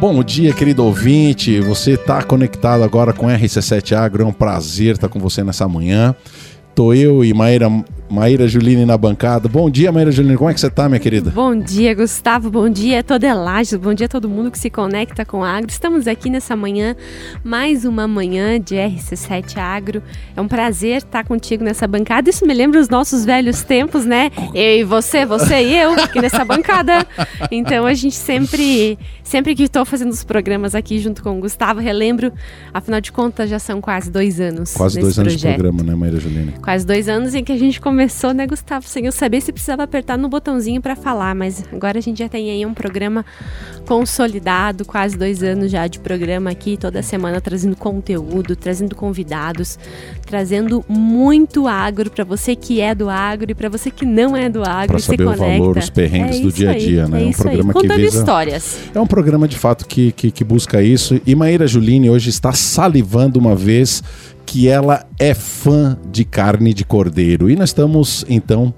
Bom dia, querido ouvinte. Você está conectado agora com RC7 Agro. É um prazer estar com você nessa manhã. Tô eu e Maíra Maíra Juline na bancada. Bom dia, Maíra Juline. Como é que você tá, minha querida? Bom dia, Gustavo. Bom dia, toda Elages. Bom dia a todo mundo que se conecta com a Agro. Estamos aqui nessa manhã, mais uma manhã de RC7 Agro. É um prazer estar contigo nessa bancada. Isso me lembra os nossos velhos tempos, né? Eu e você, você e eu aqui nessa bancada. Então a gente sempre, sempre que estou fazendo os programas aqui junto com o Gustavo, relembro. Afinal de contas, já são quase dois anos. Quase dois projeto. anos de programa, né, Maíra Juline? Quase dois anos em que a gente começou começou, né, Gustavo? Sem eu saber se precisava apertar no botãozinho para falar, mas agora a gente já tem aí um programa consolidado, quase dois anos já de programa aqui, toda semana trazendo conteúdo, trazendo convidados, trazendo muito agro para você que é do agro e para você que não é do agro pra e saber o valor, os perrengues é do dia a dia, aí, né? É um isso programa aí. Que visa... histórias. É um programa de fato que, que, que busca isso. E Maíra Juline hoje está salivando uma vez que ela é fã de carne de cordeiro. E nós estamos, então,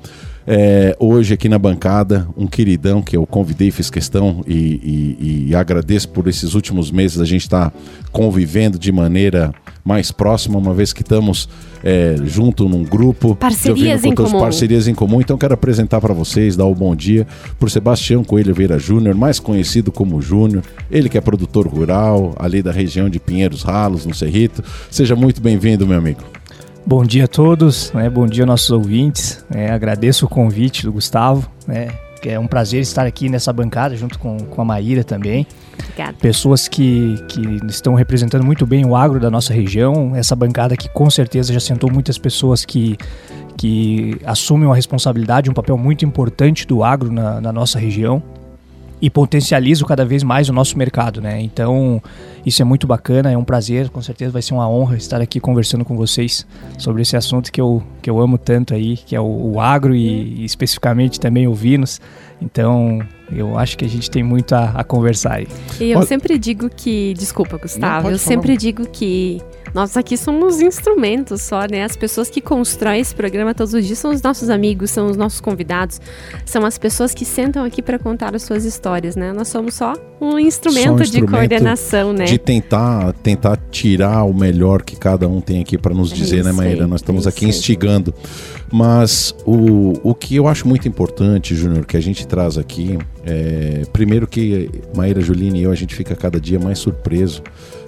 é, hoje aqui na bancada, um queridão que eu convidei, fiz questão e, e, e agradeço por esses últimos meses a gente estar tá convivendo de maneira mais próxima, uma vez que estamos é, junto num grupo. Parcerias em comum. Parcerias em comum. Então quero apresentar para vocês, dar o um bom dia por Sebastião Coelho Veira Júnior, mais conhecido como Júnior. Ele que é produtor rural, ali da região de Pinheiros Ralos, no Cerrito. Seja muito bem-vindo, meu amigo. Bom dia a todos, né? bom dia nossos ouvintes. Né? Agradeço o convite do Gustavo. Né? É um prazer estar aqui nessa bancada junto com, com a Maíra também. Obrigada. Pessoas que, que estão representando muito bem o agro da nossa região. Essa bancada que com certeza já sentou muitas pessoas que, que assumem uma responsabilidade, um papel muito importante do agro na, na nossa região e potencializam cada vez mais o nosso mercado, né? Então, isso é muito bacana, é um prazer, com certeza vai ser uma honra estar aqui conversando com vocês sobre esse assunto que eu, que eu amo tanto aí, que é o, o agro e, e, especificamente também o Vinos. Então, eu acho que a gente tem muito a, a conversar aí. E eu Olha... sempre digo que, desculpa, Gustavo, Não, eu falar. sempre digo que nós aqui somos instrumentos só, né? As pessoas que constroem esse programa todos os dias são os nossos amigos, são os nossos convidados, são as pessoas que sentam aqui para contar as suas histórias, né? Nós somos só um instrumento, um instrumento de coordenação, né? De tentar, tentar tirar o melhor que cada um tem aqui para nos é dizer, né, Maíra? Nós estamos é aqui instigando. Mas o, o que eu acho muito importante, Júnior, que a gente traz aqui, é, primeiro que Maíra, Juline e eu, a gente fica cada dia mais surpreso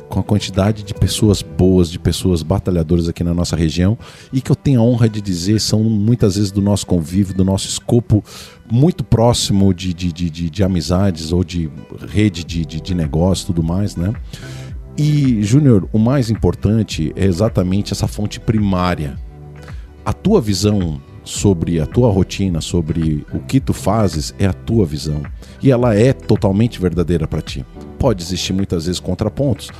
com a quantidade de pessoas boas, de pessoas batalhadoras aqui na nossa região e que eu tenho a honra de dizer são muitas vezes do nosso convívio, do nosso escopo muito próximo de, de, de, de, de amizades ou de rede de, de, de negócio tudo mais, né? E, Júnior, o mais importante é exatamente essa fonte primária. A tua visão sobre a tua rotina, sobre o que tu fazes, é a tua visão. E ela é totalmente verdadeira para ti. Pode existir muitas vezes contrapontos,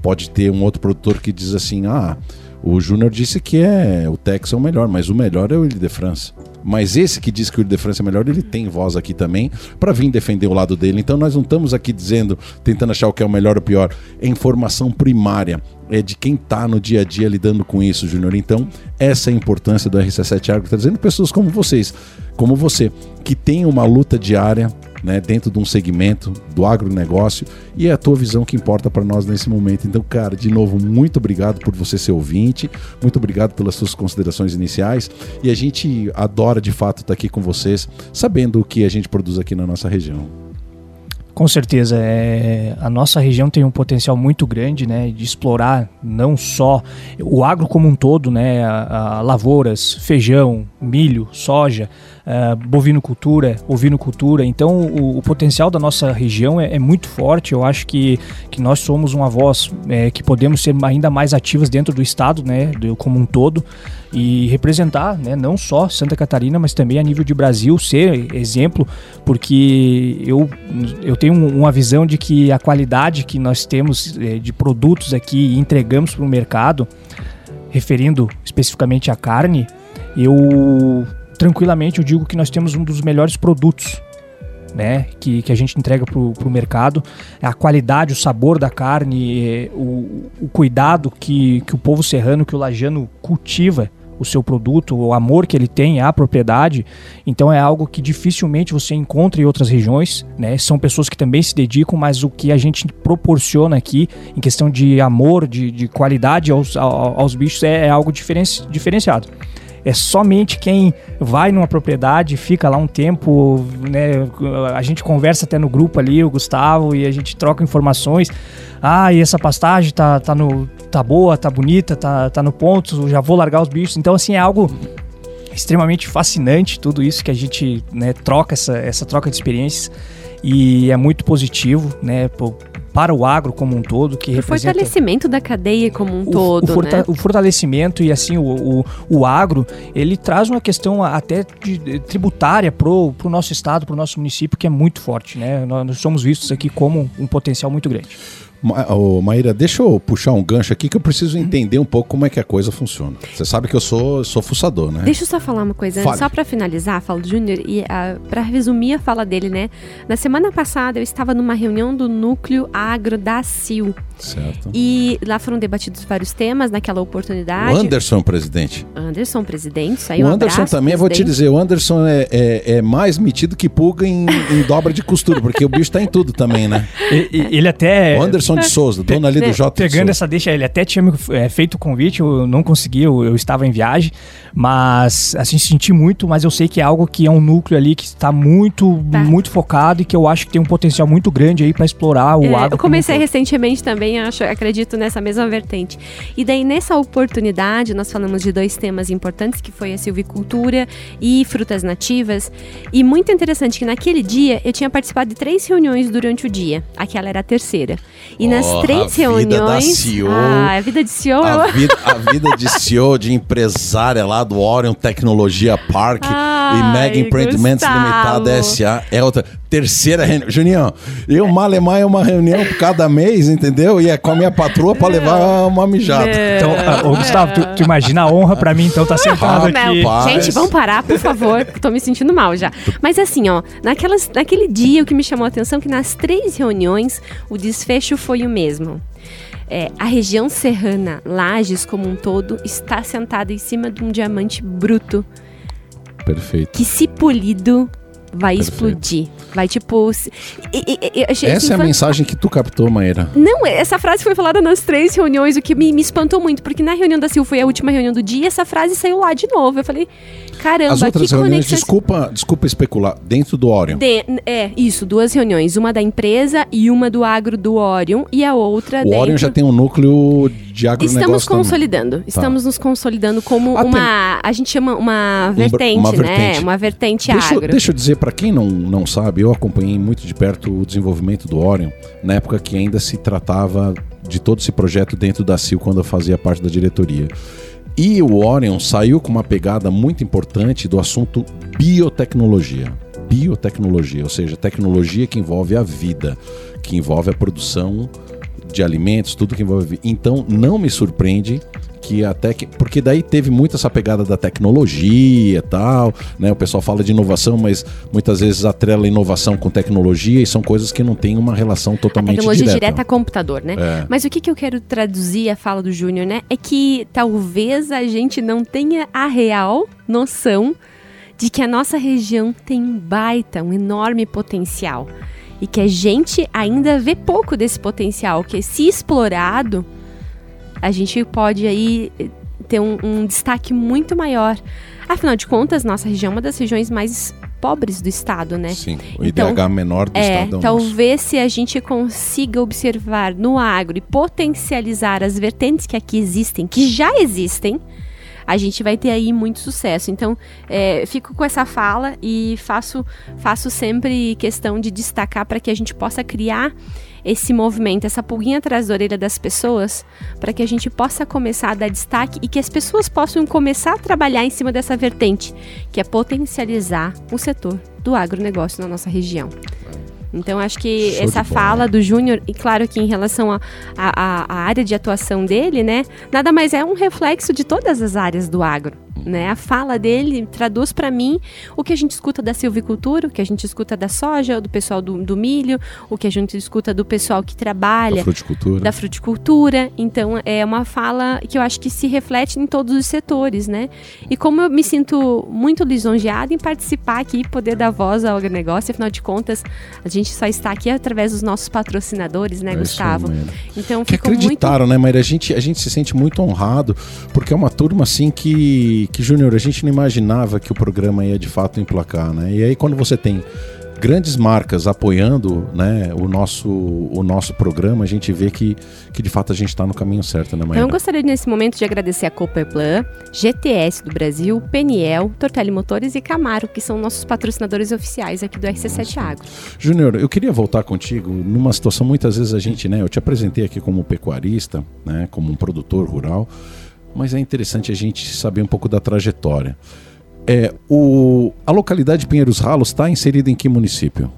pode ter um outro produtor que diz assim: ah, o Júnior disse que é o Tex é o melhor, mas o melhor é o Ile de France. Mas esse que diz que o Ile de France é melhor, ele tem voz aqui também para vir defender o lado dele. Então nós não estamos aqui dizendo, tentando achar o que é o melhor ou o pior. É informação primária. É de quem está no dia a dia lidando com isso, Júnior. Então, essa é a importância do RC7 Agro, trazendo pessoas como vocês, como você, que tem uma luta diária né, dentro de um segmento do agronegócio e é a tua visão que importa para nós nesse momento. Então, cara, de novo, muito obrigado por você ser ouvinte, muito obrigado pelas suas considerações iniciais e a gente adora de fato estar aqui com vocês, sabendo o que a gente produz aqui na nossa região. Com certeza, é, a nossa região tem um potencial muito grande, né, de explorar não só o agro como um todo, né, a, a lavouras, feijão, milho, soja, uh, bovinocultura, ovinocultura. Então, o, o, potencial da nossa região é, é, muito forte. Eu acho que, que nós somos uma voz é, que podemos ser ainda mais ativas dentro do estado, né, do, como um todo e representar, né, não só Santa Catarina, mas também a nível de Brasil, ser exemplo, porque eu, eu tenho uma visão de que a qualidade que nós temos é, de produtos aqui e entregamos para o mercado, referindo especificamente à carne, eu tranquilamente eu digo que nós temos um dos melhores produtos né, que, que a gente entrega para o mercado, a qualidade, o sabor da carne, o, o cuidado que, que o povo serrano, que o lajano cultiva o seu produto, o amor que ele tem à propriedade. Então é algo que dificilmente você encontra em outras regiões, né? São pessoas que também se dedicam, mas o que a gente proporciona aqui em questão de amor, de, de qualidade aos, aos bichos é, é algo diferenci, diferenciado é somente quem vai numa propriedade, fica lá um tempo, né? A gente conversa até no grupo ali, o Gustavo, e a gente troca informações. Ah, e essa pastagem tá, tá, no, tá boa, tá bonita, tá, tá no ponto, já vou largar os bichos. Então, assim, é algo extremamente fascinante tudo isso que a gente né, troca, essa, essa troca de experiências e é muito positivo, né? para o agro como um todo, que o representa... fortalecimento da cadeia como um o, todo, o, forta né? o fortalecimento e assim, o, o, o, agro, ele traz uma questão até de, de, tributária pro, pro nosso estado, pro nosso município, que é muito forte, né? Nós, nós somos vistos aqui como um potencial muito grande. Ma oh, Maíra, deixa eu puxar um gancho aqui que eu preciso entender um pouco como é que a coisa funciona. Você sabe que eu sou, sou fuçador, né? Deixa eu só falar uma coisa, Fale. só para finalizar do Júnior e uh, ah, para resumir a fala dele, né? Na semana passada eu estava numa reunião do núcleo agro da CIL. Certo. E lá foram debatidos vários temas naquela oportunidade. O Anderson, presidente. Anderson, presidente, saiu O Anderson abraço, também, presidente. vou te dizer, o Anderson é, é, é mais metido que pulga em, em, dobra de costura, porque o bicho tá em tudo também, né? Ele até. O Anderson de Souza, dono ali do J. Pegando essa deixa, ele até tinha me é, feito o convite, eu não consegui, eu, eu, estava em viagem, mas assim, senti muito, mas eu sei que é algo que é um núcleo ali que está muito, tá. muito focado e que eu acho que tem um potencial muito grande aí para explorar o é, agro. Eu comecei recentemente também, acho, acredito nessa mesma vertente. E daí, nessa oportunidade, nós falamos de dois temas importantes, que foi a silvicultura e frutas nativas. E muito interessante que naquele dia eu tinha participado de três reuniões durante o dia. Aquela era a terceira. E oh, nas três reuniões. CEO, ah, a vida de CEO. A vida, a vida de CEO, de empresária lá do Orion Tecnologia Park Ai, e Mega Empreendimentos Limitada SA é outra terceira reunião. Juninho, eu malemar é uma reunião por cada mês, entendeu? E é com a minha patroa pra levar uma mijada. Então, uh, ô, Gustavo, tu, tu, imagina a honra pra mim, então, tá sentado aqui. Gente, vamos parar, por favor. Tô me sentindo mal já. Mas assim, ó, naquelas, naquele dia o que me chamou a atenção é que nas três reuniões o desfecho foi o mesmo. É, a região serrana, Lages como um todo, está sentada em cima de um diamante bruto. Perfeito. Que se polido vai Perfeito. explodir. Vai tipo. E, e, e, achei, essa assim, é a foi... mensagem que tu captou, Maíra. Não, essa frase foi falada nas três reuniões, o que me, me espantou muito, porque na reunião da Sil foi a última reunião do dia, essa frase saiu lá de novo. Eu falei, caramba, As outras que reuniões, conexão... desculpa, desculpa especular, dentro do Orion. De, é, isso, duas reuniões. Uma da empresa e uma do agro do Orion, e a outra. O dentro... Orion já tem um núcleo de agronegócio. Estamos consolidando. Também. Estamos tá. nos consolidando como uma. A gente chama uma vertente, uma né? Vertente. Uma vertente deixa, agro. Deixa eu dizer, para quem não, não sabe, eu acompanhei muito de perto o desenvolvimento do Orion, na época que ainda se tratava de todo esse projeto dentro da CIL, quando eu fazia parte da diretoria. E o Orion saiu com uma pegada muito importante do assunto biotecnologia. Biotecnologia, ou seja, tecnologia que envolve a vida, que envolve a produção de alimentos, tudo que envolve. Então, não me surpreende que até que, porque daí teve muito essa pegada da tecnologia e tal, né? O pessoal fala de inovação, mas muitas vezes atrela inovação com tecnologia e são coisas que não têm uma relação totalmente a tecnologia direta. direta a computador, né? É. Mas o que, que eu quero traduzir a fala do Júnior, né? É que talvez a gente não tenha a real noção de que a nossa região tem um baita, um enorme potencial e que a gente ainda vê pouco desse potencial, que se explorado, a gente pode aí eh, ter um, um destaque muito maior. Afinal de contas, nossa região é uma das regiões mais pobres do estado, né? Sim, o então, IDH menor do é, estado. É talvez nosso. se a gente consiga observar no agro e potencializar as vertentes que aqui existem, que já existem, a gente vai ter aí muito sucesso. Então, é, fico com essa fala e faço, faço sempre questão de destacar para que a gente possa criar esse movimento, essa pulguinha atrás da orelha das pessoas, para que a gente possa começar a dar destaque e que as pessoas possam começar a trabalhar em cima dessa vertente, que é potencializar o setor do agronegócio na nossa região. Então, acho que Show essa fala do Júnior, e claro que em relação à a, a, a, área de atuação dele, né, nada mais é um reflexo de todas as áreas do agro. Né? A fala dele traduz para mim o que a gente escuta da silvicultura, o que a gente escuta da soja, do pessoal do, do milho, o que a gente escuta do pessoal que trabalha da fruticultura. da fruticultura. Então é uma fala que eu acho que se reflete em todos os setores, né? E como eu me sinto muito lisonjeada em participar aqui e poder dar voz ao negócio, afinal de contas, a gente só está aqui através dos nossos patrocinadores, né, é Gustavo? Então que acreditaram, muito... né, Maíra? A gente, a gente se sente muito honrado, porque é uma turma assim que, que Júnior, a gente não imaginava que o programa ia de fato emplacar, né? E aí quando você tem grandes marcas apoiando né, o, nosso, o nosso programa, a gente vê que, que de fato a gente está no caminho certo, né, Maíra? Então, eu gostaria nesse momento de agradecer a Cooperplan, GTS do Brasil, Peniel, Tortelli Motores e Camaro, que são nossos patrocinadores oficiais aqui do RC7 Agro. Júnior, eu queria voltar contigo numa situação, muitas vezes a gente, né, eu te apresentei aqui como pecuarista, né, como um produtor rural, mas é interessante a gente saber um pouco da trajetória. É, o, a localidade de Pinheiros Ralos está inserida em que município?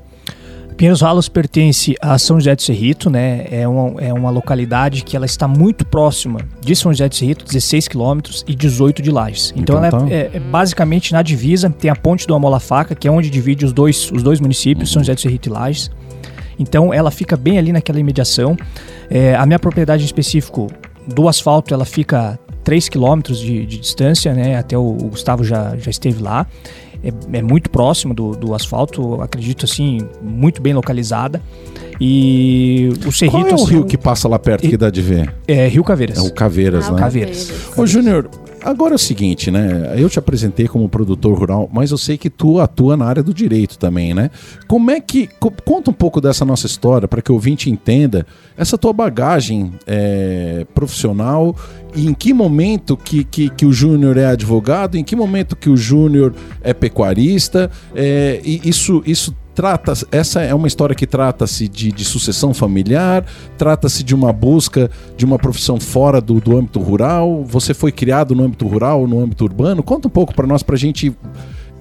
Pinheiros Ralos pertence a São José do Cerrito, né? É uma, é uma localidade que ela está muito próxima de São José do Cerrito, 16 quilômetros e 18 de Lages. Então, então ela é, tá. é, é, basicamente na divisa, tem a ponte do Amola Faca, que é onde divide os dois, os dois municípios, uhum. São José do Cerrito e Lages. Então ela fica bem ali naquela imediação. É, a minha propriedade em específico do asfalto, ela fica 3 quilômetros de, de, distância, né? Até o, o, Gustavo já, já esteve lá. É, é muito próximo do, do, asfalto, acredito assim, muito bem localizada. E o Cerrito... Qual é o rio que passa lá perto e, que dá de ver? É Rio Caveiras. É o Caveiras, ah, né? Caveiras. Ô, Júnior, Agora é o seguinte, né? Eu te apresentei como produtor rural, mas eu sei que tu atua na área do direito também, né? Como é que. Conta um pouco dessa nossa história para que o ouvinte entenda essa tua bagagem é, profissional e em que momento que, que, que o Júnior é advogado, em que momento que o Júnior é pecuarista, é, e isso, isso trata essa é uma história que trata-se de, de, sucessão familiar, trata-se de uma busca de uma profissão fora do, do âmbito rural. Você foi criado no âmbito rural, no âmbito urbano? Conta um pouco para nós, para a gente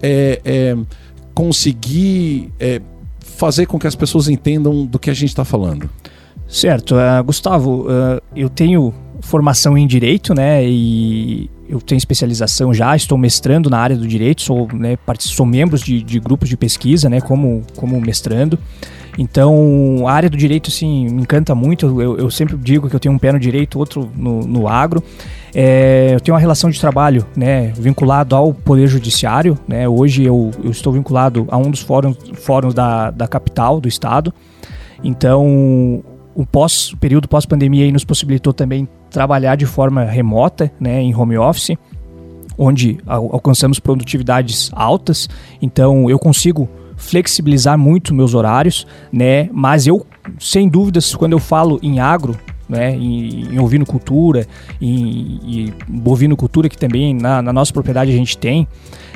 é, é, conseguir é, fazer com que as pessoas entendam do que a gente está falando. Certo, uh, Gustavo, uh, eu tenho formação em direito, né? E eu tenho especialização já, estou mestrando na área do direito, sou, né, sou membro de, de grupos de pesquisa, né, como, como mestrando. Então, a área do direito, assim, me encanta muito. Eu, eu sempre digo que eu tenho um pé no direito, outro no, no agro. É, eu tenho uma relação de trabalho, né, vinculado ao Poder Judiciário. Né, hoje eu, eu estou vinculado a um dos fóruns, fóruns da, da capital, do estado. Então, o, pós, o período pós-pandemia nos possibilitou também trabalhar de forma remota, né, em home office, onde alcançamos produtividades altas. Então eu consigo flexibilizar muito meus horários, né? Mas eu, sem dúvidas, quando eu falo em agro, né, em, em ovinocultura, em, em bovinocultura, que também na, na, nossa propriedade a gente tem,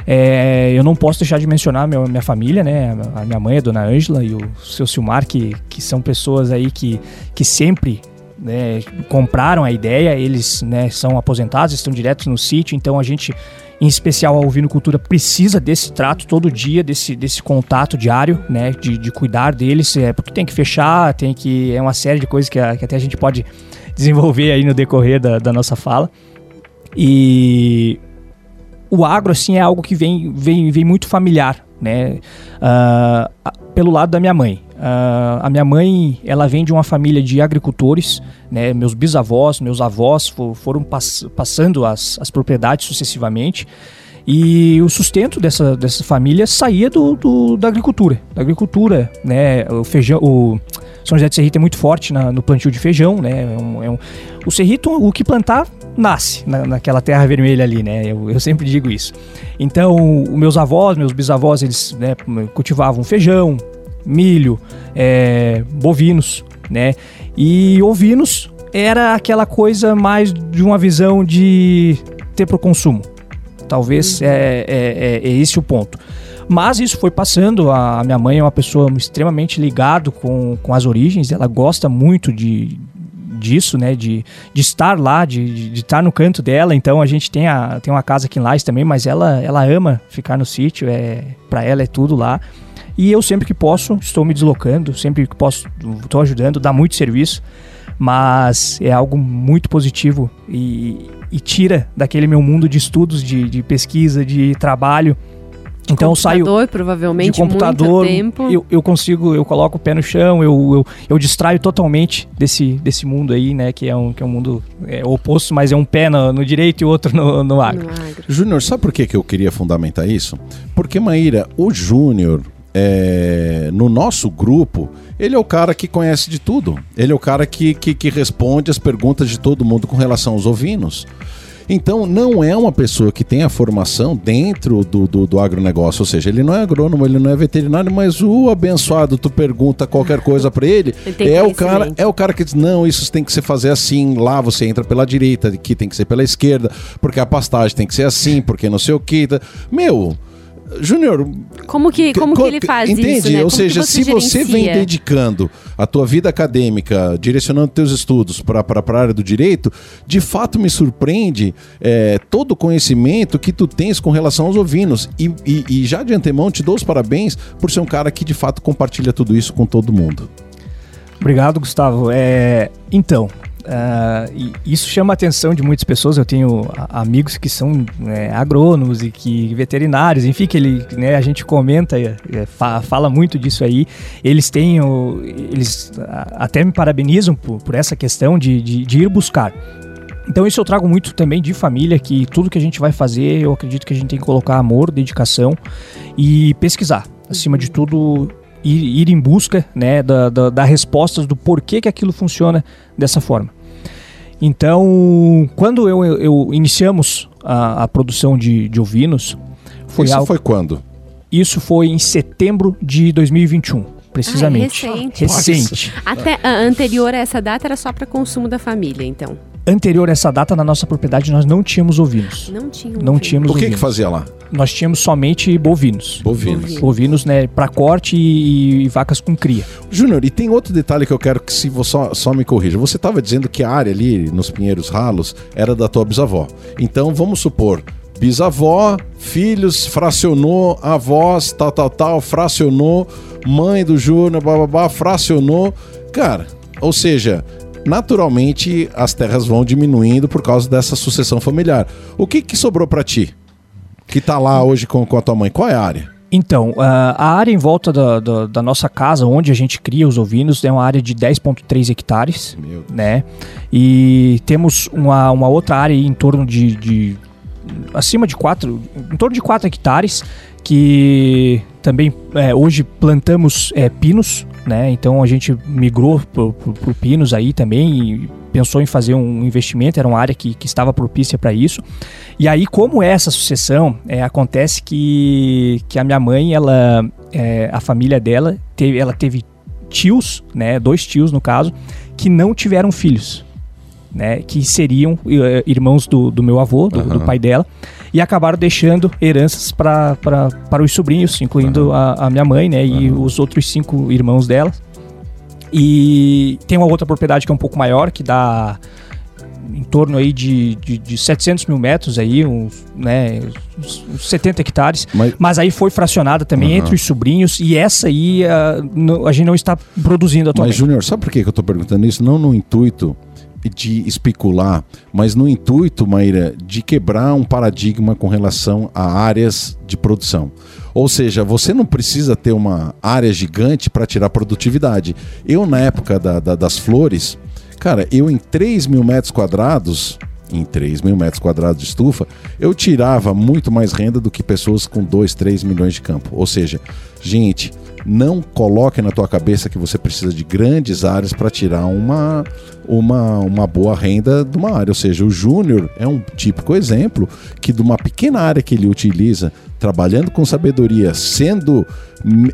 é, eu não posso deixar de mencionar minha, minha família, né, a minha mãe, a dona Ângela, e o seu Silmar, que, que são pessoas aí que, que sempre né, compraram a ideia, eles né, são aposentados, estão diretos no sítio, então a gente, em especial a Ovinocultura, precisa desse trato todo dia, desse, desse contato diário, né, de, de cuidar deles, é, porque tem que fechar, tem que. É uma série de coisas que, a, que até a gente pode desenvolver aí no decorrer da, da nossa fala. E o agro, assim, é algo que vem, vem, vem muito familiar, né? Uh, pelo lado da minha mãe. Uh, a minha mãe, ela vem de uma família de agricultores, né? Meus bisavós, meus avós for, foram pass passando as, as propriedades sucessivamente. E o sustento dessa, dessa família saía do, do, da agricultura. Da agricultura, né? O feijão, o São José de Serrito é muito forte na, no plantio de feijão, né? É um, é um, o Serrito, o que plantar, nasce na, naquela terra vermelha ali, né? Eu, eu sempre digo isso. Então, meus avós, meus bisavós, eles né, cultivavam feijão, milho, é, bovinos, né? E ovinos era aquela coisa mais de uma visão de ter para o consumo. Talvez uhum. é, é, é, é, esse o ponto. Mas isso foi passando. A minha mãe é uma pessoa extremamente ligada com, com as origens. Ela gosta muito de, disso, né? De, de estar lá, de, de estar no canto dela. Então a gente tem, a, tem uma casa aqui em Lages também, mas ela, ela ama ficar no sítio. É, para ela é tudo lá. E eu sempre que posso estou me deslocando, sempre que posso estou ajudando, dá muito serviço. mas é algo muito positivo e, e tira daquele meu mundo de estudos, de, de pesquisa, de trabalho então eu saio provavelmente de computador, eu, eu consigo, eu coloco o pé no chão, eu, eu, eu distraio totalmente desse, desse mundo aí, né? Que é um, que é um mundo é, oposto, mas é um pé no, no direito e outro no, no agro. agro. Júnior, sabe por que, que eu queria fundamentar isso? Porque, Maíra, o Júnior, é, no nosso grupo, ele é o cara que conhece de tudo. Ele é o cara que, que, que responde as perguntas de todo mundo com relação aos ovinos. Então, não é uma pessoa que tem a formação dentro do, do, do agronegócio, ou seja, ele não é agrônomo, ele não é veterinário, mas o abençoado, tu pergunta qualquer coisa para ele, ele é o cara é o cara que diz, não, isso tem que se fazer assim, lá você entra pela direita, aqui tem que ser pela esquerda, porque a pastagem tem que ser assim, porque não sei o que. Meu, Júnior. Como que, como que ele faz entende? isso? Né? Ou seja, se você vem dedicando a tua vida acadêmica, direcionando teus estudos para a área do direito, de fato me surpreende é, todo o conhecimento que tu tens com relação aos ovinos. E, e, e já de antemão te dou os parabéns por ser um cara que de fato compartilha tudo isso com todo mundo. Obrigado, Gustavo. É, então, Uh, isso chama a atenção de muitas pessoas. Eu tenho amigos que são né, agrônomos e que veterinários, enfim, que ele, né, a gente comenta, é, fa fala muito disso aí. Eles têm, o, eles até me parabenizam por, por essa questão de, de, de, ir buscar. Então isso eu trago muito também de família, que tudo que a gente vai fazer, eu acredito que a gente tem que colocar amor, dedicação e pesquisar. Acima de tudo, ir, ir em busca né, da, da, da respostas do porquê que aquilo funciona dessa forma. Então, quando eu, eu iniciamos a, a produção de, de, ovinos, foi Isso algo... foi quando? Isso foi em setembro de 2021, precisamente. Ah, recente. Recente. Até anterior a essa data era só para consumo da família, então. Anterior a essa data, na nossa propriedade, nós não tínhamos ovinos. Não tínhamos. Não tínhamos O que ovinos. que fazia lá? Nós tínhamos somente bovinos. Bovinos. Bovinos, né, para corte e, e, vacas com cria. Júnior, e tem outro detalhe que eu quero que se você só, só me corrija. Você estava dizendo que a área ali nos Pinheiros Ralos era da tua bisavó. Então, vamos supor, bisavó, filhos, fracionou, avós, tal, tal, tal, fracionou, mãe do Júnior, bababá, fracionou. Cara, ou seja, naturalmente as terras vão diminuindo por causa dessa sucessão familiar. O que, que sobrou para ti? Que tá lá hoje com, com a tua mãe? Qual é a área? Então, a área em volta da, da, da, nossa casa, onde a gente cria os ovinos, é uma área de 10,3 hectares, né? E temos uma, uma outra área em torno de, de acima de 4, em torno de 4 hectares, que também é, hoje plantamos é, pinos, né? Então a gente migrou para pinos aí também pensou em fazer um investimento, era uma área que, que estava propícia para isso. E aí, como é essa sucessão, é, acontece que, que a minha mãe, ela, é, a família dela, teve, ela teve tios, né? Dois tios no caso, que não tiveram filhos. Né, que seriam uh, irmãos do, do meu avô, do, uhum. do pai dela e acabaram deixando heranças para os sobrinhos, incluindo uhum. a, a, minha mãe, né, uhum. e os outros cinco irmãos dela. E tem uma outra propriedade que é um pouco maior, que dá em torno aí de, de, de 700 mil metros aí, uns, né, uns 70 hectares, mas, mas aí foi fracionada também uhum. entre os sobrinhos e essa aí a, a gente não está produzindo atualmente. Mas Júnior, sabe por que eu estou perguntando isso? Não no intuito de especular, mas no intuito, Maíra, de quebrar um paradigma com relação a áreas de produção. Ou seja, você não precisa ter uma área gigante para tirar produtividade. Eu, na época da, da, das flores, cara, eu em 3 mil metros quadrados, em 3 mil metros quadrados de estufa, eu tirava muito mais renda do que pessoas com 2, 3 milhões de campo. Ou seja, gente, não coloque na tua cabeça que você precisa de grandes áreas para tirar uma, uma, uma boa renda de uma área. Ou seja, o júnior é um típico exemplo que de uma pequena área que ele utiliza, trabalhando com sabedoria, sendo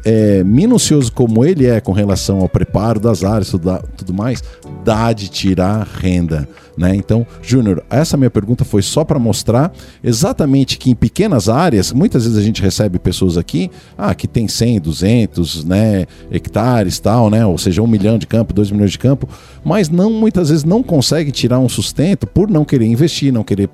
é, minucioso como ele é com relação ao preparo das áreas, tudo, tudo mais, dá de tirar renda. Né? Então, Júnior, essa minha pergunta foi só para mostrar exatamente que em pequenas áreas, muitas vezes a gente recebe pessoas aqui ah, que tem 100, 200 né, hectares, tal, né? ou seja, um milhão de campo, dois milhões de campo, mas não muitas vezes não consegue tirar um sustento por não querer investir, não querer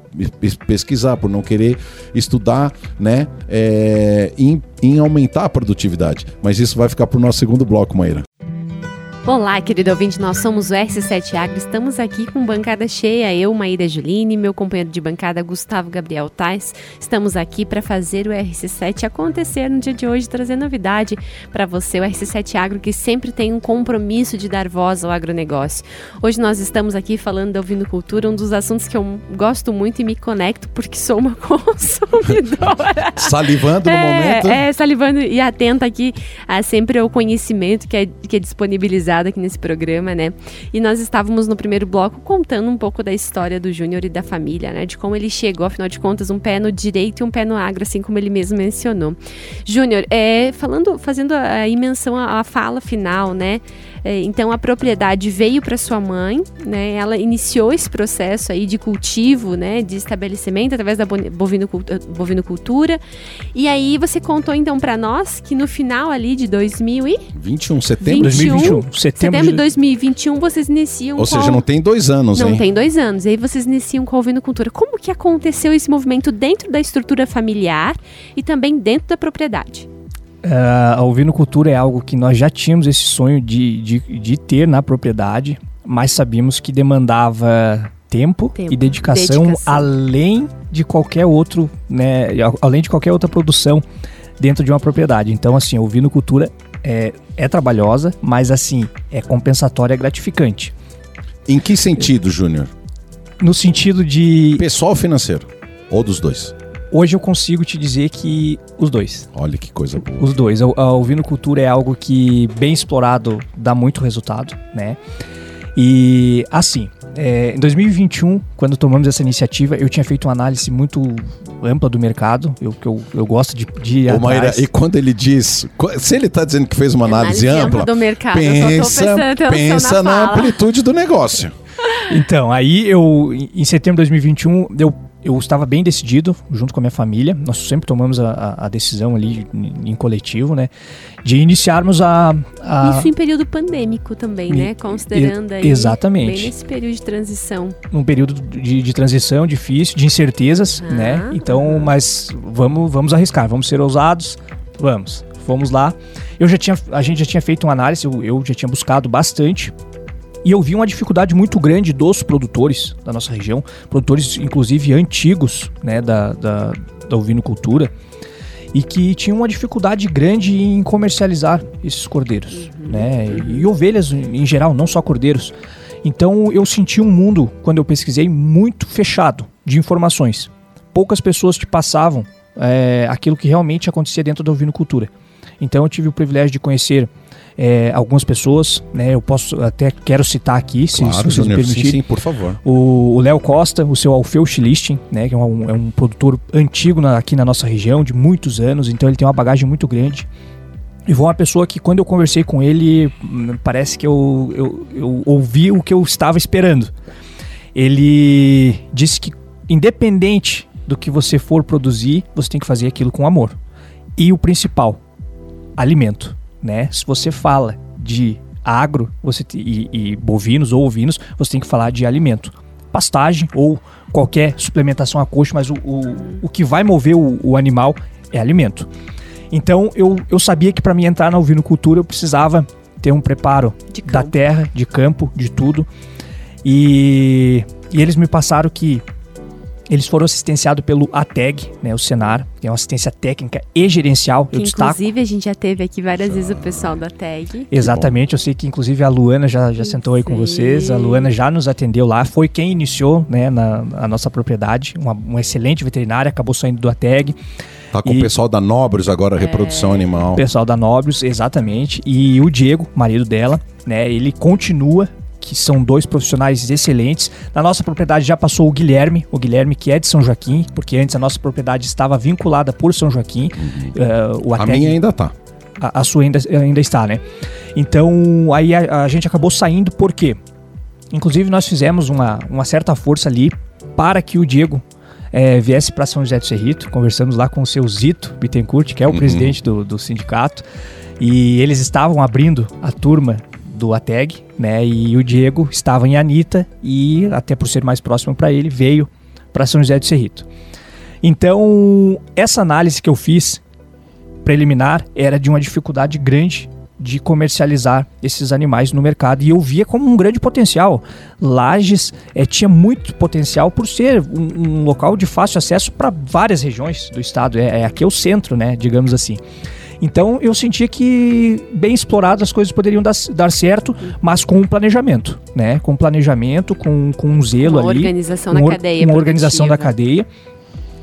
pesquisar, por não querer estudar né, é, em, em aumentar a produtividade. Mas isso vai ficar para o nosso segundo bloco, Maíra. Olá, querido ouvinte, nós somos o RC7 Agro, estamos aqui com bancada cheia, eu, Maíra Juline, meu companheiro de bancada, Gustavo Gabriel Tais. Estamos aqui para fazer o RC7 acontecer no dia de hoje, trazer novidade para você, o RC7 Agro, que sempre tem um compromisso de dar voz ao agronegócio. Hoje nós estamos aqui falando da ovinocultura, um dos assuntos que eu gosto muito e me conecto, porque sou uma consumidora. salivando no é, momento? É, salivando e atenta aqui a sempre ao conhecimento que é, que é disponibilizado aqui nesse programa, né? E nós estávamos no primeiro bloco contando um pouco da história do Júnior e da família, né? De como ele chegou, afinal de contas, um pé no direito e um pé no agro, assim como ele mesmo mencionou. Júnior, é, falando, fazendo a menção à fala final, né? É, então a propriedade veio para sua mãe, né? Ela iniciou esse processo aí de cultivo, né? De estabelecimento através da bovinocultura. E aí você contou então para nós que no final ali de 2021, setembro 2021, setembro, de 2021 vocês iniciam. Ou seja, não tem dois anos, não hein? Não tem dois anos. E aí vocês iniciam com a ovinocultura. Como que aconteceu esse movimento dentro da estrutura familiar e também dentro da propriedade? Uh, a ovinocultura é algo que nós já tínhamos esse sonho de, de, de ter na propriedade, mas sabíamos que demandava tempo, tempo. e dedicação, dedicação, além de qualquer outro, né, além de qualquer outra produção dentro de uma propriedade. Então, assim, a ovinocultura é, é trabalhosa, mas assim, é compensatória, é gratificante. Em que sentido, Júnior? No sentido de. Pessoal financeiro? Ou dos dois? Hoje eu consigo te dizer que os dois. Olha que coisa boa. Os dois. A, a ovinocultura é algo que, bem explorado, dá muito resultado, né? E assim, é, em 2021, quando tomamos essa iniciativa, eu tinha feito uma análise muito ampla do mercado. Eu, eu, eu gosto de, de ir Ô, Maíra, e quando ele diz, se ele está dizendo que fez uma análise, análise ampla, do mercado, pensa, pensa na, na amplitude do negócio. Então, aí eu, em setembro de 2021, eu eu estava bem decidido, junto com a minha família, nós sempre tomamos a, a decisão ali em, coletivo, né, de iniciarmos a, a... Isso em período pandêmico também, né, considerando aí... Exatamente. Bem nesse período de transição. Um período de, de transição difícil, de incertezas, ah, né, então, mas vamos, vamos arriscar, vamos ser ousados, vamos. Fomos lá. Eu já tinha, a gente já tinha feito uma análise, eu, eu já tinha buscado bastante e eu vi uma dificuldade muito grande dos produtores da nossa região, produtores inclusive antigos né, da, da, da ovinocultura, e que tinham uma dificuldade grande em comercializar esses cordeiros, uhum. né? E ovelhas em geral, não só cordeiros. Então eu senti um mundo, quando eu pesquisei, muito fechado de informações. Poucas pessoas te passavam é, aquilo que realmente acontecia dentro da ovinocultura. Então eu tive o privilégio de conhecer é, algumas pessoas, né? Eu posso até quero citar aqui, se, claro, se vocês me permitirem. Sim, sim, por favor. O Léo Costa, o seu Alfeu Schlichting, né? Que é um, é um produtor antigo na, aqui na nossa região, de muitos anos, então ele tem uma bagagem muito grande. E foi uma pessoa que, quando eu conversei com ele, parece que eu, eu, eu ouvi o que eu estava esperando. Ele disse que, independente do que você for produzir, você tem que fazer aquilo com amor. E o principal, alimento né? Se você fala de agro você e, e bovinos ou ovinos, você tem que falar de alimento. Pastagem ou qualquer suplementação a coxo, mas o, o, o que vai mover o, o animal é alimento. Então eu, eu sabia que para mim entrar na ovinocultura eu precisava ter um preparo da terra, de campo, de tudo. E, e eles me passaram que eles foram assistenciados pelo ATEG, né, o Senar, que é uma assistência técnica e gerencial. Que, inclusive, a gente já teve aqui várias vezes o pessoal da ATEG. Exatamente, eu sei que inclusive a Luana já, já sentou aí com vocês, a Luana já nos atendeu lá, foi quem iniciou né, na, a nossa propriedade, uma, uma excelente veterinária, acabou saindo do ATEG. Tá com e, o pessoal da Nobres agora, reprodução é, animal. O pessoal da Nobres, exatamente. E o Diego, marido dela, né, ele continua que são dois profissionais excelentes. Na nossa propriedade já passou o Guilherme, o Guilherme que é de São Joaquim, porque antes a nossa propriedade estava vinculada por São Joaquim. Uhum. Uh, o a minha ainda está. A, a, sua ainda, ainda está, né? Então aí a, a gente acabou saindo porque, inclusive, nós fizemos uma, uma certa força ali para que o Diego é, viesse para São José do Cerrito. Conversamos lá com o seu Zito Bittencourt, que é o uhum. presidente do, do sindicato. E eles estavam abrindo a turma do ATEG, né? E o Diego estava em Anitta e, até por ser mais próximo para ele, veio para São José do Cerrito. Então, essa análise que eu fiz preliminar era de uma dificuldade grande de comercializar esses animais no mercado. E eu via como um grande potencial. Lages é, tinha muito potencial por ser um, um local de fácil acesso para várias regiões do estado. É, é, aqui é o centro, né, digamos assim. Então eu sentia que bem explorado as coisas poderiam dar, dar certo, mas com um planejamento, né? Com planejamento, com, com um zelo uma ali. Organização da cadeia. Uma organização da cadeia.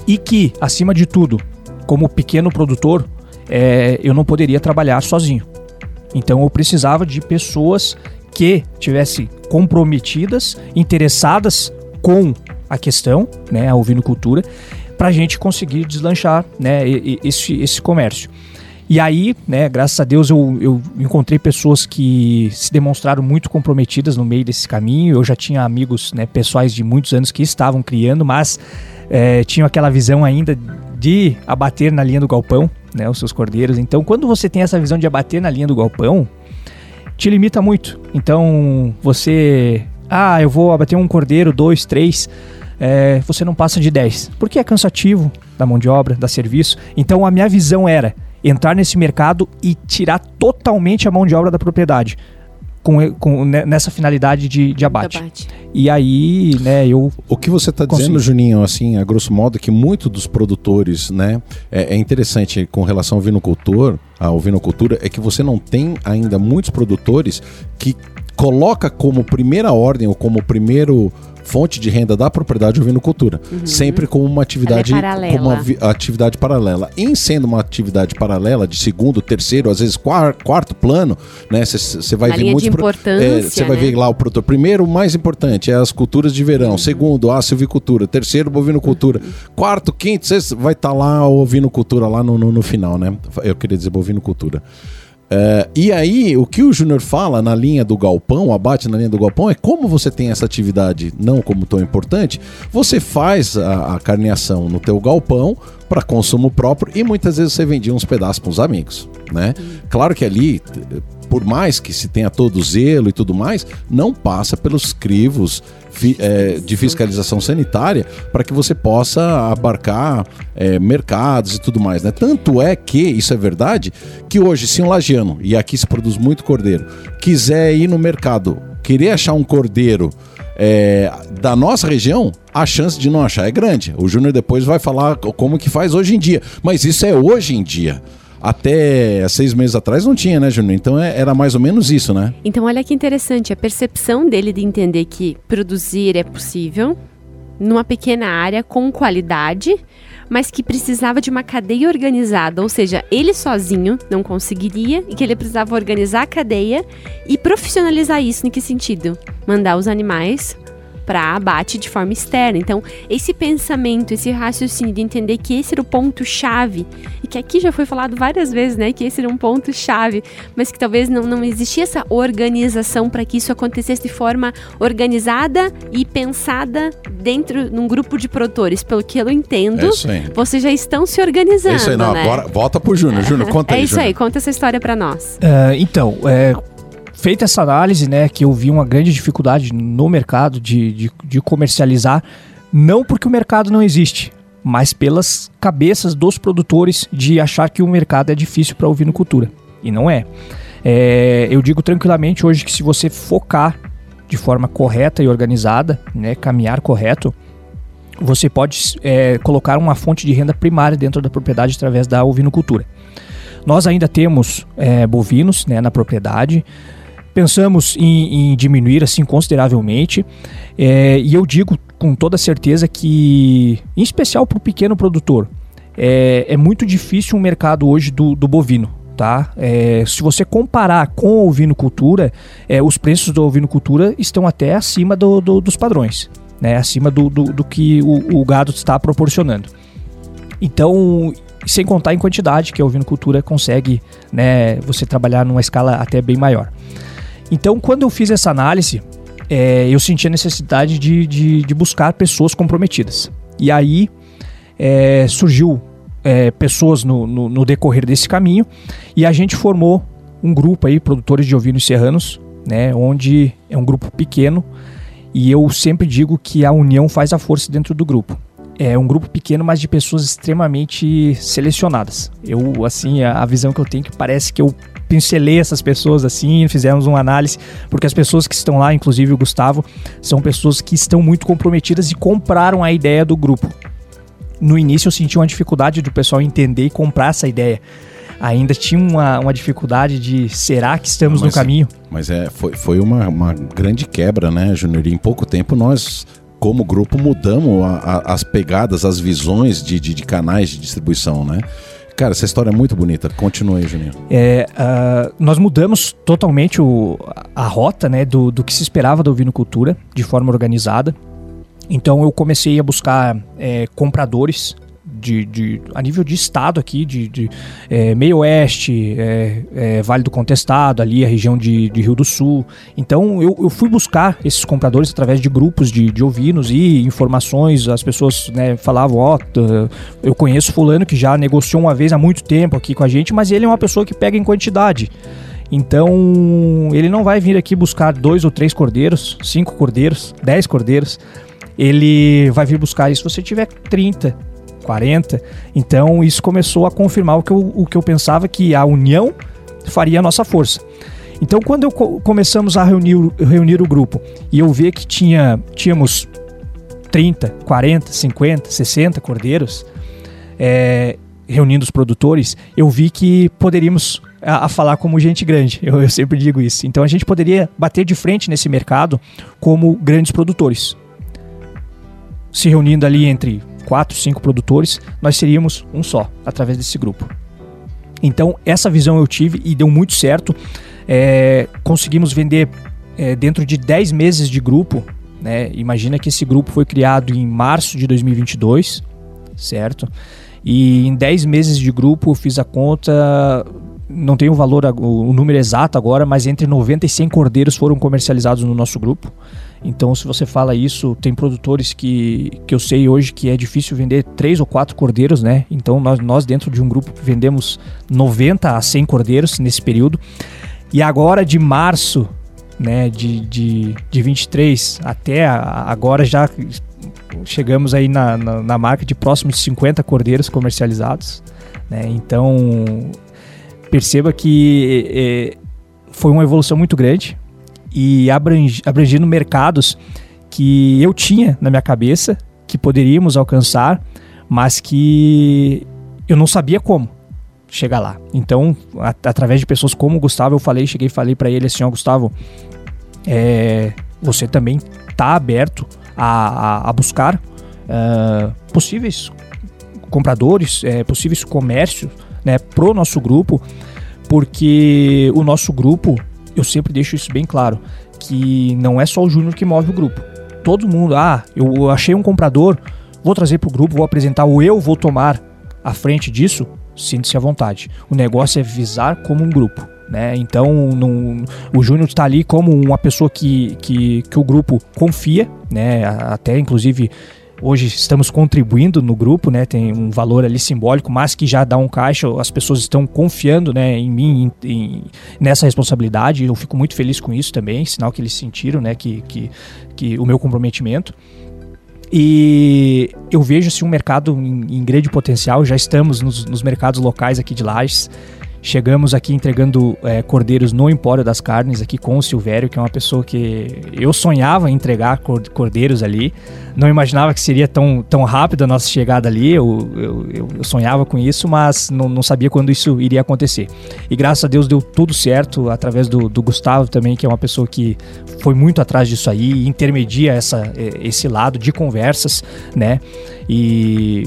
E que, acima de tudo, como pequeno produtor, é, eu não poderia trabalhar sozinho. Então eu precisava de pessoas que tivessem comprometidas, interessadas com a questão, né, a ovinocultura, para a gente conseguir deslanchar né, esse, esse comércio. E aí, né, graças a Deus, eu, eu encontrei pessoas que se demonstraram muito comprometidas no meio desse caminho. Eu já tinha amigos né, pessoais de muitos anos que estavam criando, mas é, tinham aquela visão ainda de abater na linha do galpão, né, os seus cordeiros. Então, quando você tem essa visão de abater na linha do galpão, te limita muito. Então, você, ah, eu vou abater um cordeiro, dois, três, é, você não passa de dez, porque é cansativo da mão de obra, da serviço. Então, a minha visão era entrar nesse mercado e tirar totalmente a mão de obra da propriedade. Com, com, nessa finalidade de, de abate. abate. E aí, né, eu. O que você está dizendo, Juninho, assim, a grosso modo, é que muitos dos produtores, né, é, é interessante com relação ao vinocultor, ao vinocultura, é que você não tem ainda muitos produtores que coloca como primeira ordem ou como primeiro fonte de renda da propriedade ovinocultura, uhum. sempre como uma atividade é como uma atividade paralela. Em sendo uma atividade paralela de segundo, terceiro, às vezes quarto, quarto plano, né? Você vai ver muitos Você é, vai né? ver lá o produtor. Primeiro, o mais importante é as culturas de verão. Uhum. Segundo, a silvicultura. Terceiro, bovinocultura. Uhum. Quarto, quinto, sexto, vai estar tá lá a ovinocultura lá no, no, no final, né? Eu queria dizer bovinocultura. Uh, e aí, o que o Júnior fala na linha do galpão, abate na linha do galpão, é como você tem essa atividade não como tão importante, você faz a, a carneação no teu galpão para consumo próprio e muitas vezes você vendia uns pedaços para os amigos, né? Claro que ali, por mais que se tenha todo zelo e tudo mais, não passa pelos crivos é, de fiscalização sanitária para que você possa abarcar é, mercados e tudo mais. Né? Tanto é que, isso é verdade, que hoje, se um lagiano, e aqui se produz muito cordeiro, quiser ir no mercado, querer achar um cordeiro é, da nossa região, a chance de não achar é grande. O Júnior depois vai falar como que faz hoje em dia. Mas isso é hoje em dia até seis meses atrás não tinha, né, Júnior? Então é, era mais ou menos isso, né? Então olha que interessante, a percepção dele de entender que produzir é possível numa pequena área com qualidade, mas que precisava de uma cadeia organizada, ou seja, ele sozinho não conseguiria e que ele precisava organizar a cadeia e profissionalizar isso. Em que sentido? Mandar os animais para abate de forma externa. Então, esse pensamento, esse raciocínio de entender que esse era o ponto-chave, e que aqui já foi falado várias vezes, né, que esse era um ponto-chave, mas que talvez não, não existia essa organização para que isso acontecesse de forma organizada e pensada dentro num grupo de produtores. Pelo que eu entendo, é vocês já estão se organizando. É isso aí, não, né? agora volta pro Júnior. Júnior, conta é aí. É isso Júnior. aí, conta essa história para nós. Uh, então, é feita essa análise, né, que eu vi uma grande dificuldade no mercado de, de, de comercializar, não porque o mercado não existe, mas pelas cabeças dos produtores de achar que o mercado é difícil para ovinocultura. E não é. é. Eu digo tranquilamente hoje que se você focar de forma correta e organizada, né, caminhar correto, você pode é, colocar uma fonte de renda primária dentro da propriedade através da ovinocultura. Nós ainda temos é, bovinos né, na propriedade, pensamos em, em diminuir assim consideravelmente. É, e eu digo com toda certeza que, em especial para o pequeno produtor, é, é, muito difícil o mercado hoje do, do bovino. Tá? É, se você comparar com a ovinocultura, é, os preços da ovinocultura estão até acima do, do, dos padrões, né? acima do, do que o, o, gado está proporcionando. Então, sem contar em quantidade, que a ovinocultura consegue né, você trabalhar numa escala até bem maior. Então, quando eu fiz essa análise, é, eu senti a necessidade de, de, de, buscar pessoas comprometidas. E aí é, surgiu é, pessoas no, no, no, decorrer desse caminho e a gente formou um grupo aí, produtores de ovinos serranos, né, onde é um grupo pequeno e eu sempre digo que a união faz a força dentro do grupo. É um grupo pequeno, mas de pessoas extremamente selecionadas. Eu, assim, a, a visão que eu tenho é que parece que eu pincelei essas pessoas assim, fizemos uma análise, porque as pessoas que estão lá, inclusive o Gustavo, são pessoas que estão muito comprometidas e compraram a ideia do grupo. No início eu senti uma dificuldade do pessoal entender e comprar essa ideia ainda tinha uma, uma dificuldade de será que estamos mas, no caminho? Mas é, foi, foi uma, uma grande quebra, né, Júnior? Em pouco tempo nós como grupo mudamos a, a, as pegadas, as visões de, de, de, canais de distribuição, né? Cara, essa história é muito bonita. Continue, Juninho. É, uh, nós mudamos totalmente o, a rota né, do, do que se esperava da Cultura de forma organizada. Então eu comecei a buscar é, compradores de, de, a nível de estado aqui, de, de é, meio oeste, é, é, Vale do Contestado, ali a região de, de Rio do Sul. Então eu, eu, fui buscar esses compradores através de grupos de, de ovinos e informações. As pessoas né, falavam, ó, oh, eu conheço fulano que já negociou uma vez há muito tempo aqui com a gente, mas ele é uma pessoa que pega em quantidade. Então, ele não vai vir aqui buscar dois ou três cordeiros, cinco cordeiros, dez cordeiros. Ele vai vir buscar isso se você tiver 30, 40. Então isso começou a confirmar o que eu, o que eu pensava que a união faria a nossa força. Então quando eu co começamos a reunir, reunir o grupo e eu ver que tinha, tínhamos 30, 40, 50, 60 cordeiros é, reunindo os produtores, eu vi que poderíamos a, a, falar como gente grande. Eu, eu sempre digo isso. Então a gente poderia bater de frente nesse mercado como grandes produtores. Se reunindo ali entre quatro, cinco produtores, nós seríamos um só, através desse grupo. Então, essa visão eu tive e deu muito certo. É, conseguimos vender é, dentro de 10 meses de grupo. Né? Imagina que esse grupo foi criado em março de 2022, certo? E em 10 meses de grupo eu fiz a conta, não tenho o valor, o número exato agora, mas entre 90 e 100 cordeiros foram comercializados no nosso grupo. Então, se você fala isso, tem produtores que, que eu sei hoje que é difícil vender três ou quatro cordeiros, né? Então, nós, nós dentro de um grupo vendemos 90 a 100 cordeiros nesse período. E agora, de março né, de, de, de 23 até agora, já chegamos aí na, na, na marca de próximo de 50 cordeiros comercializados. Né? Então, perceba que é, foi uma evolução muito grande e abrangi, abrangindo mercados que eu tinha na minha cabeça que poderíamos alcançar, mas que eu não sabia como chegar lá. Então, a, através de pessoas como o Gustavo, eu falei, cheguei e falei para ele assim, ó, Gustavo, é, você também está aberto a, a, a buscar uh, possíveis compradores, é, possíveis comércios, né, pro nosso grupo, porque o nosso grupo eu sempre deixo isso bem claro, que não é só o Júnior que move o grupo. Todo mundo, ah, eu achei um comprador, vou trazer para o grupo, vou apresentar, ou eu vou tomar a frente disso, sinta-se à vontade. O negócio é visar como um grupo. Né? Então, não, o Júnior está ali como uma pessoa que, que, que o grupo confia, né? até inclusive Hoje estamos contribuindo no grupo, né? Tem um valor ali simbólico, mas que já dá um caixa. As pessoas estão confiando, né, em mim, em, em, nessa responsabilidade. Eu fico muito feliz com isso também, sinal que eles sentiram, né, que, que, que o meu comprometimento. E eu vejo assim, um mercado em, em grande potencial. Já estamos nos, nos mercados locais aqui de Lages. Chegamos aqui entregando é, cordeiros no Empório das Carnes, aqui com o Silvério, que é uma pessoa que eu sonhava em entregar cordeiros ali. Não imaginava que seria tão, tão rápido a nossa chegada ali. Eu, eu, eu sonhava com isso, mas não, não, sabia quando isso iria acontecer. E graças a Deus deu tudo certo, através do, do Gustavo também, que é uma pessoa que foi muito atrás disso aí, intermedia essa, esse lado de conversas, né? E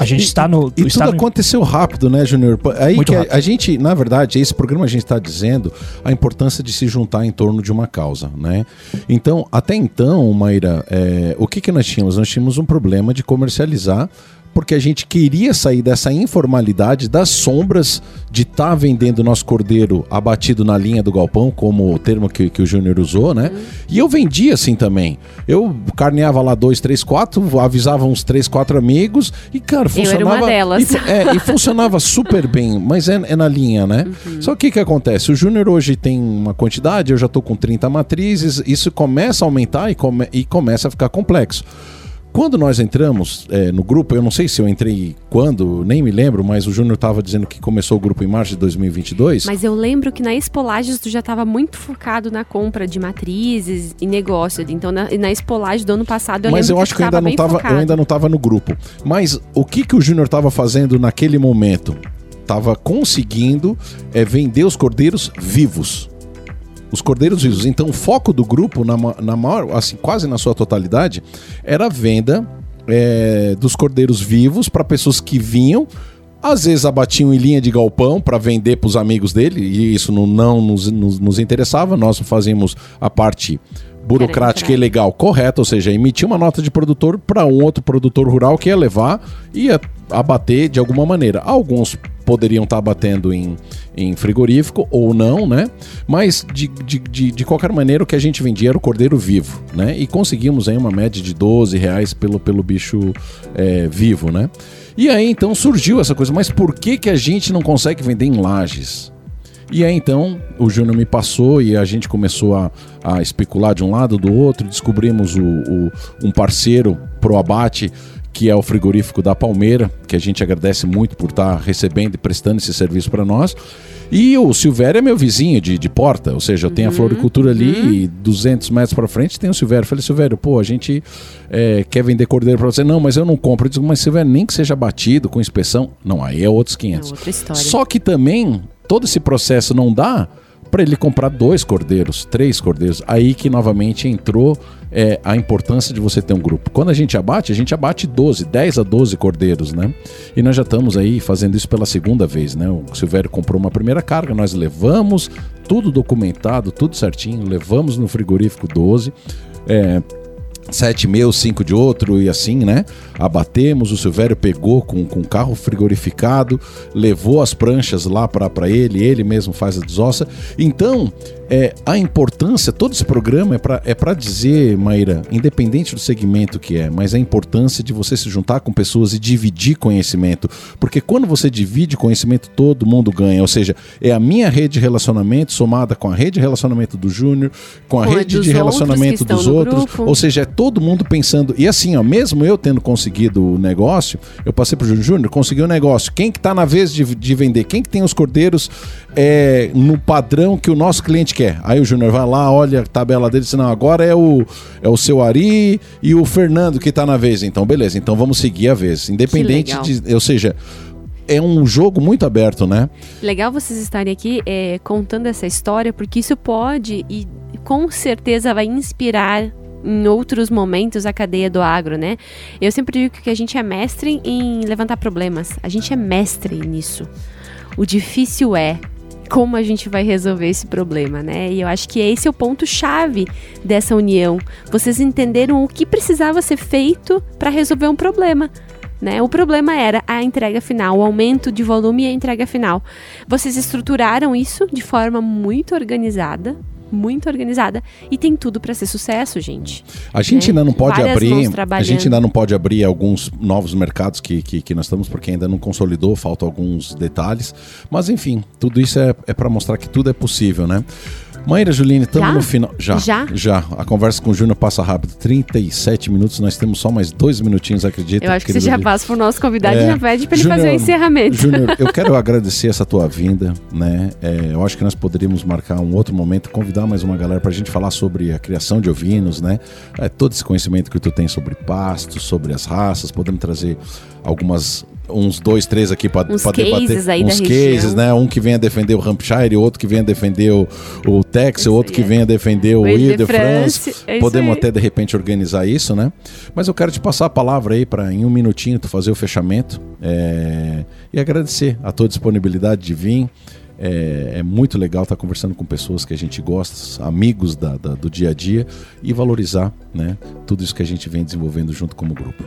a gente e, está no. E está tudo no... aconteceu rápido, né, Júnior? Aí Muito que a, a, gente, na verdade, esse programa a gente está dizendo a importância de se juntar em torno de uma causa, né? Então, até então, Maíra, é, o que, que nós tínhamos? Nós tínhamos um problema de comercializar porque a gente queria sair dessa informalidade, das sombras de estar tá vendendo nosso cordeiro abatido na linha do galpão, como o termo que, que o Júnior usou, né? Uhum. E eu vendia assim também. Eu carneava lá dois, três, quatro, avisava uns três, quatro amigos e, cara, funcionava. Eu era uma delas. E, é, e funcionava super bem, mas é, é na linha, né? Uhum. Só que o que acontece? O Júnior hoje tem uma quantidade, eu já tô com 30 matrizes, isso começa a aumentar e, come, e começa a ficar complexo. Quando nós entramos é, no grupo, eu não sei se eu entrei quando, nem me lembro, mas o Júnior estava dizendo que começou o grupo em março de 2022. Mas eu lembro que na Expolages tu já estava muito focado na compra de matrizes e negócio. Então na, na Expolages do ano passado eu mas eu acho que, eu ainda não tava, eu ainda não estava no grupo. Mas o que que o Júnior estava fazendo naquele momento? Estava conseguindo é, vender os cordeiros vivos os cordeiros vivos. Então, o foco do grupo, na, na maior, assim, quase na sua totalidade, era a venda é, dos cordeiros vivos para pessoas que vinham. Às vezes abatiam em linha de galpão para vender para os amigos dele, e isso não, não nos, nos, nos interessava. Nós fazíamos a parte burocrática e legal correta, ou seja, emitir uma nota de produtor para um outro produtor rural que ia levar e ia abater de alguma maneira. Alguns poderiam estar tá batendo em, em frigorífico ou não, né? Mas de, de, de, de, qualquer maneira o que a gente vendia era o cordeiro vivo, né? E conseguimos aí uma média de 12 reais pelo, pelo bicho é, vivo, né? E aí então surgiu essa coisa, mas por que, que a gente não consegue vender em lajes? E aí então o Júnior me passou e a gente começou a, a especular de um lado do outro, descobrimos o, o, um parceiro pro abate que é o frigorífico da Palmeira, que a gente agradece muito por estar tá recebendo e prestando esse serviço para nós. E o Silvério é meu vizinho de, de porta, ou seja, eu tenho uhum, a floricultura ali uhum. e 200 metros para frente tem o Silvério. Eu falei, Silvério, pô, a gente é, quer vender cordeiro para você. Não, mas eu não compro. Eu digo, mas Silvério, nem que seja batido com inspeção. Não, aí é outros 500. É outra história. Só que também todo esse processo não dá para ele comprar dois cordeiros, três cordeiros. Aí que novamente entrou é, a importância de você ter um grupo. Quando a gente abate, a gente abate 12, 10 a 12 cordeiros, né? E nós já estamos aí fazendo isso pela segunda vez, né? O Silvério comprou uma primeira carga, nós levamos tudo documentado, tudo certinho, levamos no frigorífico 12. É, sete meus, cinco de outro e assim, né? Abatemos, o Silvério pegou com, com carro frigorificado, levou as pranchas lá para ele, ele mesmo faz a desossa. Então, é, a importância, todo esse programa é para é dizer, Maíra, independente do segmento que é, mas a importância de você se juntar com pessoas e dividir conhecimento. Porque quando você divide conhecimento, todo mundo ganha. Ou seja, é a minha rede de relacionamento somada com a rede de relacionamento do Júnior, com a rede de relacionamento dos outros. Grupo. Ou seja, é todo mundo pensando. E assim, ó, mesmo eu tendo conseguido o negócio, eu passei para o Júnior, Júnior, consegui o negócio. Quem que está na vez de, de vender? Quem que tem os cordeiros é, no padrão que o nosso cliente quer? Aí o Júnior vai lá, olha a tabela dele e diz, não, agora é o, é o seu Ari e o Fernando que está na vez. Então, beleza, então vamos seguir a vez. Independente de. Ou seja, é um jogo muito aberto, né? Legal vocês estarem aqui é, contando essa história, porque isso pode e com certeza vai inspirar em outros momentos a cadeia do agro, né? Eu sempre digo que a gente é mestre em levantar problemas. A gente é mestre nisso. O difícil é como a gente vai resolver esse problema, né? E eu acho que esse é o ponto chave dessa união. Vocês entenderam o que precisava ser feito para resolver um problema. Né? O problema era a entrega final, o aumento de volume e a entrega final. Vocês estruturaram isso de forma muito organizada, muito organizada e tem tudo para ser sucesso, gente. A gente né? ainda não pode Várias abrir, a gente ainda não pode abrir alguns novos mercados que, que, que, nós estamos porque ainda não consolidou, faltam alguns detalhes, mas enfim, tudo isso é, é para mostrar que tudo é possível, né? Maíra Juline, estamos no final. Já, já. Já. A conversa com o Júnior passa rápido. 37 minutos, nós temos só mais dois minutinhos, acredita? Eu acho que você já passa para o nosso convidado é, e já pede para ele fazer o encerramento. Júnior, eu quero agradecer essa tua vinda, né? É, eu acho que nós poderíamos marcar um outro momento, convidar mais uma galera para a gente falar sobre a criação de ovinos, né? É, todo esse conhecimento que tu tem sobre pastos, sobre as raças, podemos trazer algumas uns dois, três aqui para debater. Aí uns cases, né? Um que venha defender o Hampshire, outro que venha defender o, o Texas, outro que é. venha defender o, Ile de France. É Podemos até de repente organizar isso, né? Mas eu quero te passar a palavra aí para em um minutinho tu fazer o fechamento é, e agradecer a tua disponibilidade de vir. É, é, muito legal estar conversando com pessoas que a gente gosta, amigos da, da, do dia a dia e valorizar né, tudo isso que a gente vem desenvolvendo junto como grupo.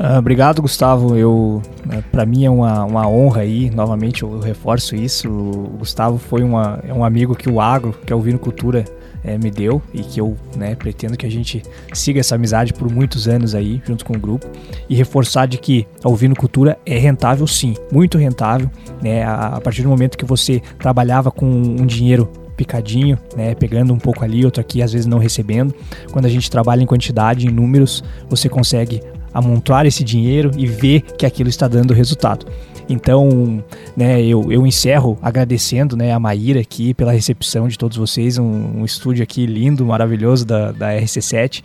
Uh, obrigado, Gustavo. Eu, uh, para mim é uma, uma honra aí. Novamente, eu, reforço isso. O Gustavo foi uma, é um amigo que o agro, que a Ovino Cultura é, me deu e que eu né, pretendo que a gente siga essa amizade por muitos anos aí, junto com o grupo, e reforçar de que a Cultura é rentável sim, muito rentável. Né, a, a partir do momento que você trabalhava com um dinheiro picadinho, né, pegando um pouco ali, outro aqui, às vezes não recebendo. Quando a gente trabalha em quantidade, em números, você consegue amontoar esse dinheiro e ver que aquilo está dando resultado. Então, né, eu, eu encerro agradecendo né, a Maíra aqui pela recepção de todos vocês, um, um estúdio aqui lindo, maravilhoso da, da RC7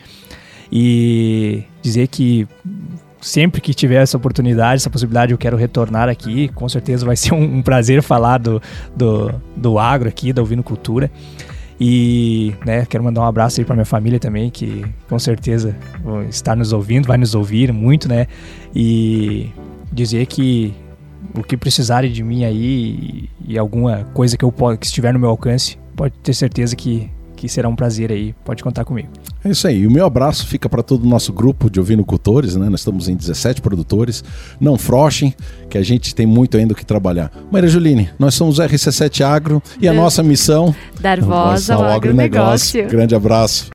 e dizer que sempre que tiver essa oportunidade, essa possibilidade, eu quero retornar aqui. Com certeza vai ser um, um prazer falar do, do, do agro aqui, da Cultura. E né, quero mandar um abraço aí para minha família também, que com certeza está nos ouvindo, vai nos ouvir muito, né? E dizer que o que precisarem de mim aí e, alguma coisa que eu que estiver no meu alcance, pode ter certeza que que será um prazer aí. Pode contar comigo. É isso aí. O meu abraço fica para todo o nosso grupo de ovinocultores, né? Nós estamos em 17 produtores. Não frochem, que a gente tem muito ainda o que trabalhar. Maria Juline, nós somos o RC7 Agro e a nossa missão... Dar voz ao, ao agronegócio. Grande abraço.